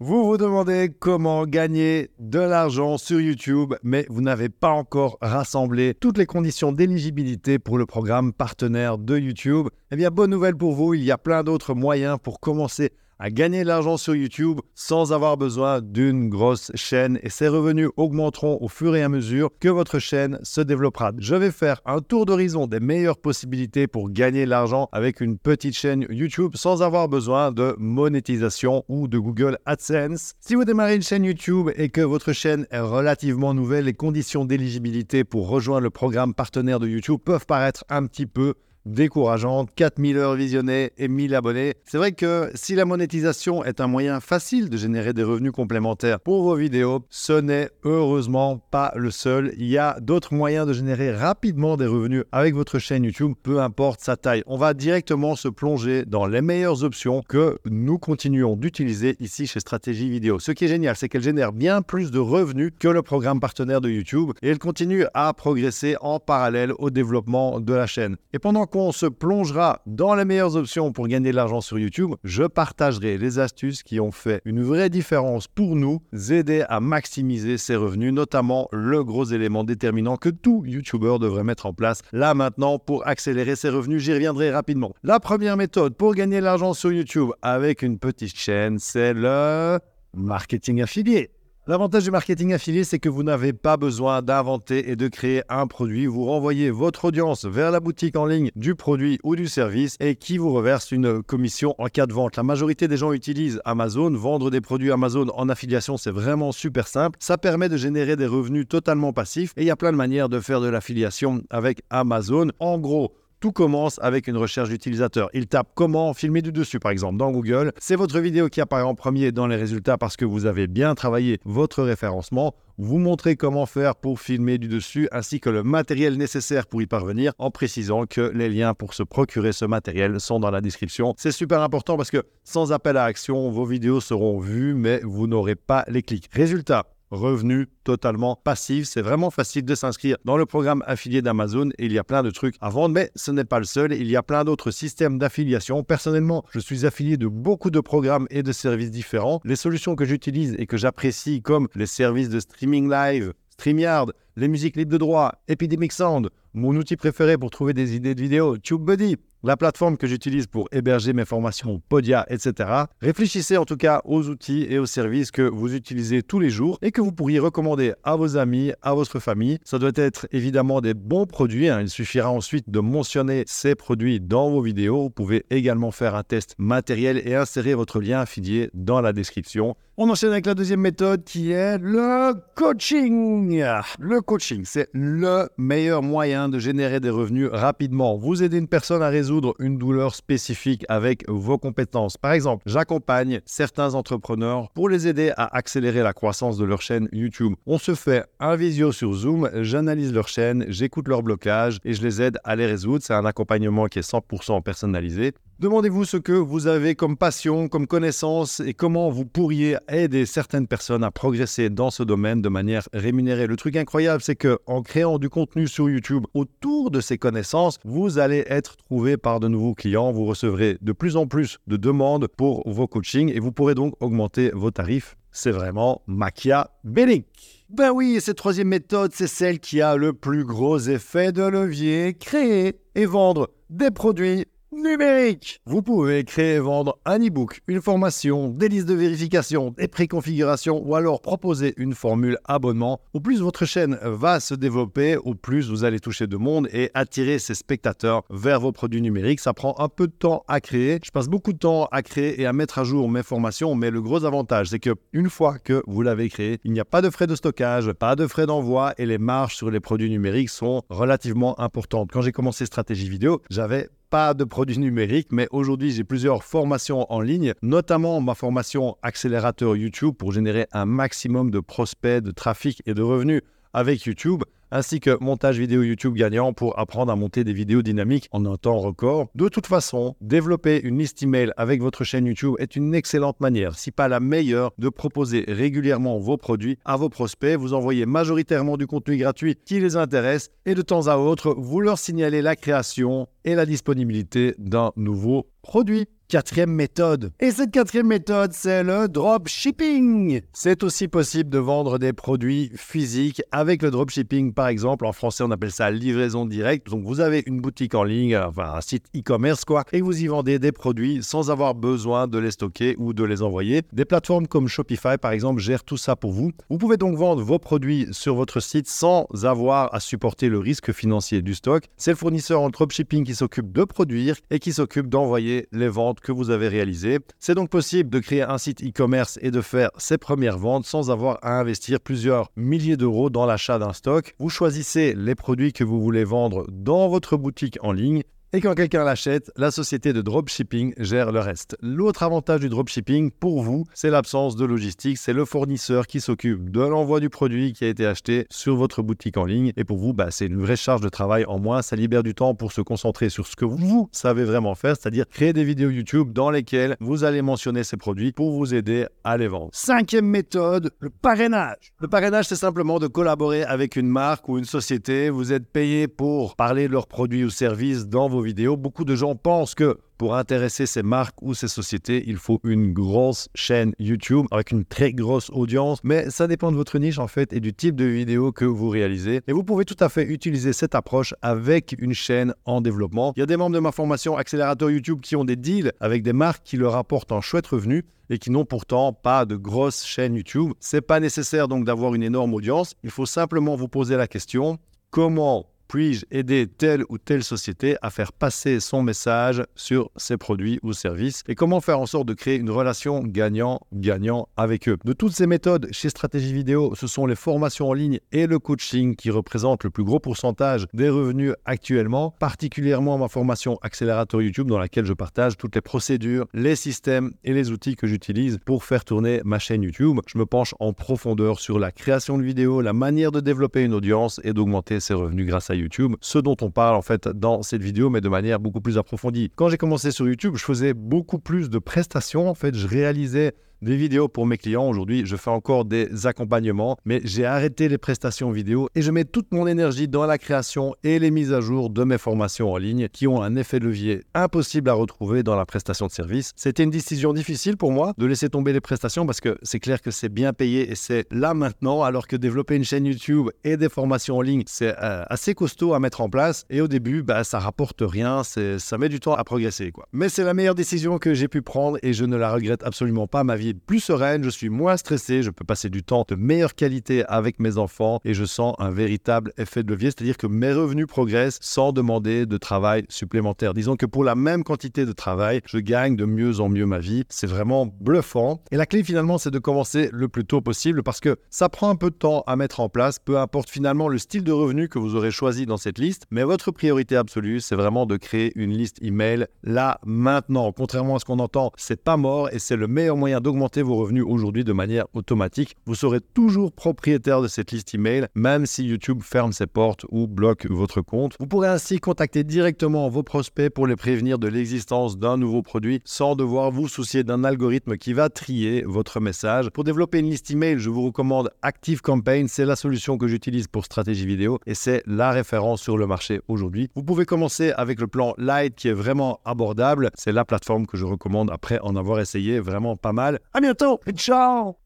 Vous vous demandez comment gagner de l'argent sur YouTube, mais vous n'avez pas encore rassemblé toutes les conditions d'éligibilité pour le programme partenaire de YouTube. Eh bien, bonne nouvelle pour vous, il y a plein d'autres moyens pour commencer à gagner de l'argent sur YouTube sans avoir besoin d'une grosse chaîne et ces revenus augmenteront au fur et à mesure que votre chaîne se développera. Je vais faire un tour d'horizon des meilleures possibilités pour gagner de l'argent avec une petite chaîne YouTube sans avoir besoin de monétisation ou de Google AdSense. Si vous démarrez une chaîne YouTube et que votre chaîne est relativement nouvelle, les conditions d'éligibilité pour rejoindre le programme partenaire de YouTube peuvent paraître un petit peu décourageante, 4000 heures visionnées et 1000 abonnés. C'est vrai que si la monétisation est un moyen facile de générer des revenus complémentaires pour vos vidéos, ce n'est heureusement pas le seul. Il y a d'autres moyens de générer rapidement des revenus avec votre chaîne YouTube, peu importe sa taille. On va directement se plonger dans les meilleures options que nous continuons d'utiliser ici chez Stratégie Vidéo. Ce qui est génial, c'est qu'elle génère bien plus de revenus que le programme partenaire de YouTube et elle continue à progresser en parallèle au développement de la chaîne. Et pendant on se plongera dans les meilleures options pour gagner de l'argent sur YouTube, je partagerai les astuces qui ont fait une vraie différence pour nous, aider à maximiser ses revenus, notamment le gros élément déterminant que tout YouTuber devrait mettre en place là maintenant pour accélérer ses revenus. J'y reviendrai rapidement. La première méthode pour gagner de l'argent sur YouTube avec une petite chaîne, c'est le marketing affilié. L'avantage du marketing affilié, c'est que vous n'avez pas besoin d'inventer et de créer un produit. Vous renvoyez votre audience vers la boutique en ligne du produit ou du service et qui vous reverse une commission en cas de vente. La majorité des gens utilisent Amazon. Vendre des produits Amazon en affiliation, c'est vraiment super simple. Ça permet de générer des revenus totalement passifs et il y a plein de manières de faire de l'affiliation avec Amazon. En gros, tout commence avec une recherche d'utilisateur. Il tape comment filmer du dessus, par exemple, dans Google. C'est votre vidéo qui apparaît en premier dans les résultats parce que vous avez bien travaillé votre référencement. Vous montrez comment faire pour filmer du dessus ainsi que le matériel nécessaire pour y parvenir en précisant que les liens pour se procurer ce matériel sont dans la description. C'est super important parce que sans appel à action, vos vidéos seront vues mais vous n'aurez pas les clics. Résultat, revenu totalement passif. C'est vraiment facile de s'inscrire dans le programme affilié d'Amazon et il y a plein de trucs à vendre, mais ce n'est pas le seul. Il y a plein d'autres systèmes d'affiliation. Personnellement, je suis affilié de beaucoup de programmes et de services différents. Les solutions que j'utilise et que j'apprécie comme les services de streaming live, StreamYard, les musiques libres de droit, Epidemic Sound, mon outil préféré pour trouver des idées de vidéos, TubeBuddy, la plateforme que j'utilise pour héberger mes formations, Podia, etc. Réfléchissez en tout cas aux outils et aux services que vous utilisez tous les jours et que vous pourriez recommander à vos amis, à votre famille. Ça doit être évidemment des bons produits. Hein. Il suffira ensuite de mentionner ces produits dans vos vidéos. Vous pouvez également faire un test matériel et insérer votre lien affilié dans la description. On enchaîne avec la deuxième méthode qui est le coaching. Le coaching, c'est le meilleur moyen de générer des revenus rapidement. Vous aidez une personne à résoudre une douleur spécifique avec vos compétences. Par exemple, j'accompagne certains entrepreneurs pour les aider à accélérer la croissance de leur chaîne YouTube. On se fait un visio sur Zoom, j'analyse leur chaîne, j'écoute leurs blocages et je les aide à les résoudre. C'est un accompagnement qui est 100% personnalisé. Demandez-vous ce que vous avez comme passion, comme connaissance et comment vous pourriez aider certaines personnes à progresser dans ce domaine de manière rémunérée. Le truc incroyable, c'est que en créant du contenu sur YouTube autour de ces connaissances, vous allez être trouvé par de nouveaux clients. Vous recevrez de plus en plus de demandes pour vos coachings et vous pourrez donc augmenter vos tarifs. C'est vraiment machiavélique. Ben oui, cette troisième méthode, c'est celle qui a le plus gros effet de levier, créer et vendre des produits numérique. Vous pouvez créer et vendre un e-book, une formation, des listes de vérification, des préconfigurations ou alors proposer une formule abonnement. Au plus votre chaîne va se développer, au plus vous allez toucher de monde et attirer ces spectateurs vers vos produits numériques. Ça prend un peu de temps à créer. Je passe beaucoup de temps à créer et à mettre à jour mes formations, mais le gros avantage, c'est que une fois que vous l'avez créé, il n'y a pas de frais de stockage, pas de frais d'envoi et les marges sur les produits numériques sont relativement importantes. Quand j'ai commencé stratégie vidéo, j'avais pas de produits numériques, mais aujourd'hui j'ai plusieurs formations en ligne, notamment ma formation accélérateur YouTube pour générer un maximum de prospects, de trafic et de revenus avec YouTube ainsi que montage vidéo YouTube gagnant pour apprendre à monter des vidéos dynamiques en un temps record. De toute façon, développer une liste email avec votre chaîne YouTube est une excellente manière, si pas la meilleure, de proposer régulièrement vos produits à vos prospects. Vous envoyez majoritairement du contenu gratuit qui les intéresse et de temps à autre, vous leur signalez la création et la disponibilité d'un nouveau produit. Quatrième méthode. Et cette quatrième méthode, c'est le dropshipping. C'est aussi possible de vendre des produits physiques avec le dropshipping, par exemple. En français, on appelle ça livraison directe. Donc, vous avez une boutique en ligne, enfin un site e-commerce, quoi, et vous y vendez des produits sans avoir besoin de les stocker ou de les envoyer. Des plateformes comme Shopify, par exemple, gèrent tout ça pour vous. Vous pouvez donc vendre vos produits sur votre site sans avoir à supporter le risque financier du stock. C'est le fournisseur en dropshipping qui s'occupe de produire et qui s'occupe d'envoyer les ventes que vous avez réalisées. C'est donc possible de créer un site e-commerce et de faire ses premières ventes sans avoir à investir plusieurs milliers d'euros dans l'achat d'un stock. Vous choisissez les produits que vous voulez vendre dans votre boutique en ligne et quand quelqu'un l'achète, la société de dropshipping gère le reste. L'autre avantage du dropshipping pour vous, c'est l'absence de logistique. C'est le fournisseur qui s'occupe de l'envoi du produit qui a été acheté sur votre boutique en ligne. Et pour vous, bah, c'est une vraie charge de travail en moins. Ça libère du temps pour se concentrer sur ce que vous savez vraiment faire, c'est-à-dire créer des vidéos YouTube dans lesquelles vous allez mentionner ces produits pour vous aider à les vendre. Cinquième méthode, le parrainage. Le parrainage, c'est simplement de collaborer avec une marque ou une société. Vous êtes payé pour parler de leurs produits ou services dans vos Beaucoup de gens pensent que pour intéresser ces marques ou ces sociétés, il faut une grosse chaîne YouTube avec une très grosse audience. Mais ça dépend de votre niche en fait et du type de vidéo que vous réalisez. Et vous pouvez tout à fait utiliser cette approche avec une chaîne en développement. Il y a des membres de ma formation Accélérateur YouTube qui ont des deals avec des marques qui leur apportent un chouette revenu et qui n'ont pourtant pas de grosse chaîne YouTube. C'est pas nécessaire donc d'avoir une énorme audience. Il faut simplement vous poser la question comment puis-je aider telle ou telle société à faire passer son message sur ses produits ou services et comment faire en sorte de créer une relation gagnant-gagnant avec eux? De toutes ces méthodes chez Stratégie Vidéo, ce sont les formations en ligne et le coaching qui représentent le plus gros pourcentage des revenus actuellement, particulièrement ma formation Accélérateur YouTube dans laquelle je partage toutes les procédures, les systèmes et les outils que j'utilise pour faire tourner ma chaîne YouTube. Je me penche en profondeur sur la création de vidéos, la manière de développer une audience et d'augmenter ses revenus grâce à YouTube, ce dont on parle en fait dans cette vidéo, mais de manière beaucoup plus approfondie. Quand j'ai commencé sur YouTube, je faisais beaucoup plus de prestations. En fait, je réalisais des vidéos pour mes clients. Aujourd'hui, je fais encore des accompagnements, mais j'ai arrêté les prestations vidéo et je mets toute mon énergie dans la création et les mises à jour de mes formations en ligne qui ont un effet de levier impossible à retrouver dans la prestation de service. C'était une décision difficile pour moi de laisser tomber les prestations parce que c'est clair que c'est bien payé et c'est là maintenant, alors que développer une chaîne YouTube et des formations en ligne, c'est euh, assez costaud à mettre en place et au début, bah, ça rapporte rien, ça met du temps à progresser. Quoi. Mais c'est la meilleure décision que j'ai pu prendre et je ne la regrette absolument pas. Ma vie plus sereine, je suis moins stressé, je peux passer du temps de meilleure qualité avec mes enfants et je sens un véritable effet de levier, c'est-à-dire que mes revenus progressent sans demander de travail supplémentaire. Disons que pour la même quantité de travail, je gagne de mieux en mieux ma vie. C'est vraiment bluffant. Et la clé finalement, c'est de commencer le plus tôt possible parce que ça prend un peu de temps à mettre en place, peu importe finalement le style de revenu que vous aurez choisi dans cette liste, mais votre priorité absolue, c'est vraiment de créer une liste email là, maintenant. Contrairement à ce qu'on entend, c'est pas mort et c'est le meilleur moyen d'augmenter vos revenus aujourd'hui de manière automatique. Vous serez toujours propriétaire de cette liste email, même si YouTube ferme ses portes ou bloque votre compte. Vous pourrez ainsi contacter directement vos prospects pour les prévenir de l'existence d'un nouveau produit sans devoir vous soucier d'un algorithme qui va trier votre message. Pour développer une liste email, je vous recommande Active Campaign. C'est la solution que j'utilise pour stratégie vidéo et c'est la référence sur le marché aujourd'hui. Vous pouvez commencer avec le plan Light qui est vraiment abordable. C'est la plateforme que je recommande après en avoir essayé vraiment pas mal. À bientôt. Ciao.